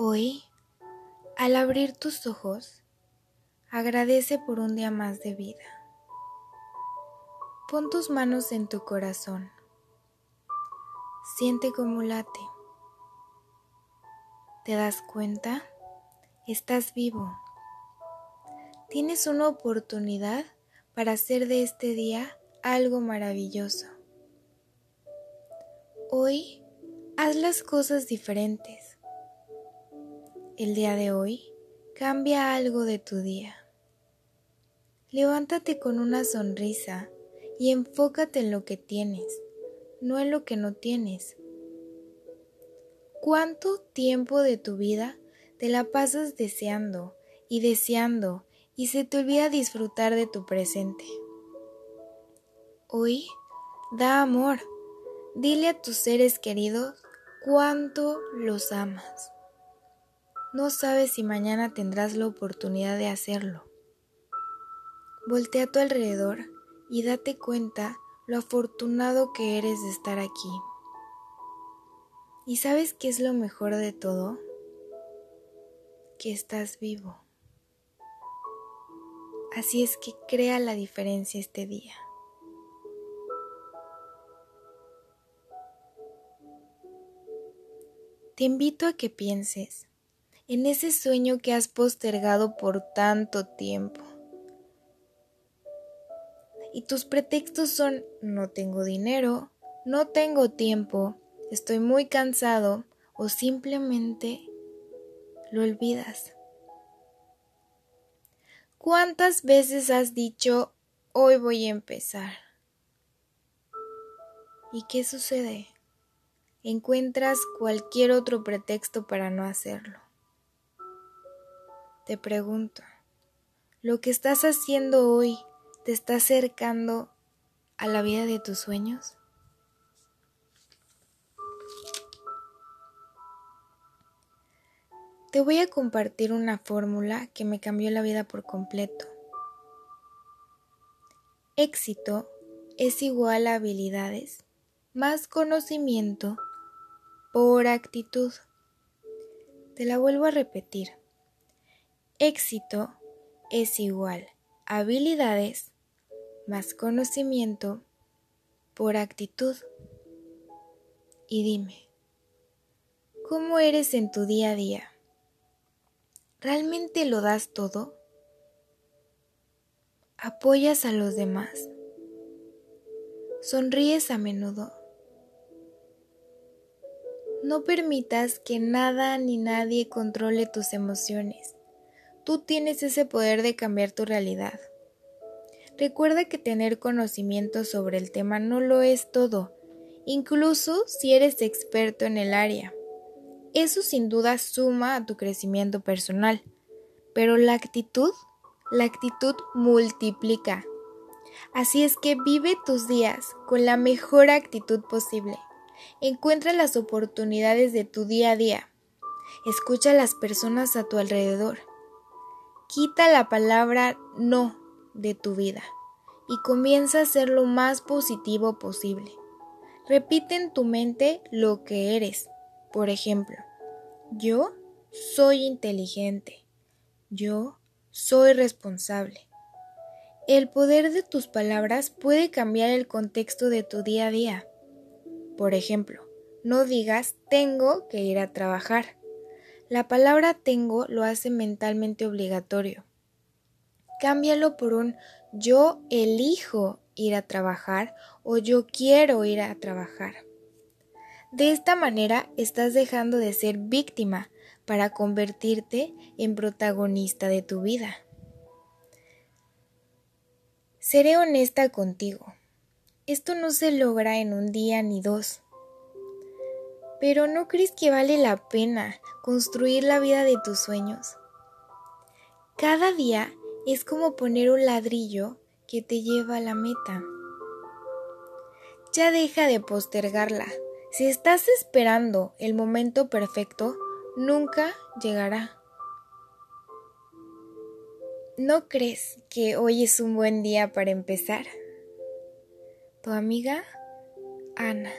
Hoy, al abrir tus ojos, agradece por un día más de vida. Pon tus manos en tu corazón. Siente cómo late. ¿Te das cuenta? Estás vivo. Tienes una oportunidad para hacer de este día algo maravilloso. Hoy haz las cosas diferentes el día de hoy, cambia algo de tu día. Levántate con una sonrisa y enfócate en lo que tienes, no en lo que no tienes. ¿Cuánto tiempo de tu vida te la pasas deseando y deseando y se te olvida disfrutar de tu presente? Hoy, da amor. Dile a tus seres queridos cuánto los amas. No sabes si mañana tendrás la oportunidad de hacerlo. Voltea a tu alrededor y date cuenta lo afortunado que eres de estar aquí. ¿Y sabes qué es lo mejor de todo? Que estás vivo. Así es que crea la diferencia este día. Te invito a que pienses en ese sueño que has postergado por tanto tiempo. Y tus pretextos son no tengo dinero, no tengo tiempo, estoy muy cansado o simplemente lo olvidas. ¿Cuántas veces has dicho hoy voy a empezar? ¿Y qué sucede? Encuentras cualquier otro pretexto para no hacerlo. Te pregunto, ¿lo que estás haciendo hoy te está acercando a la vida de tus sueños? Te voy a compartir una fórmula que me cambió la vida por completo. Éxito es igual a habilidades más conocimiento por actitud. Te la vuelvo a repetir. Éxito es igual habilidades más conocimiento por actitud. Y dime, ¿cómo eres en tu día a día? ¿Realmente lo das todo? ¿Apoyas a los demás? ¿Sonríes a menudo? No permitas que nada ni nadie controle tus emociones. Tú tienes ese poder de cambiar tu realidad. Recuerda que tener conocimiento sobre el tema no lo es todo, incluso si eres experto en el área. Eso sin duda suma a tu crecimiento personal, pero la actitud, la actitud multiplica. Así es que vive tus días con la mejor actitud posible. Encuentra las oportunidades de tu día a día. Escucha a las personas a tu alrededor. Quita la palabra no de tu vida y comienza a ser lo más positivo posible. Repite en tu mente lo que eres. Por ejemplo, yo soy inteligente. Yo soy responsable. El poder de tus palabras puede cambiar el contexto de tu día a día. Por ejemplo, no digas tengo que ir a trabajar. La palabra tengo lo hace mentalmente obligatorio. Cámbialo por un yo elijo ir a trabajar o yo quiero ir a trabajar. De esta manera estás dejando de ser víctima para convertirte en protagonista de tu vida. Seré honesta contigo. Esto no se logra en un día ni dos. Pero ¿no crees que vale la pena construir la vida de tus sueños? Cada día es como poner un ladrillo que te lleva a la meta. Ya deja de postergarla. Si estás esperando el momento perfecto, nunca llegará. ¿No crees que hoy es un buen día para empezar? Tu amiga Ana.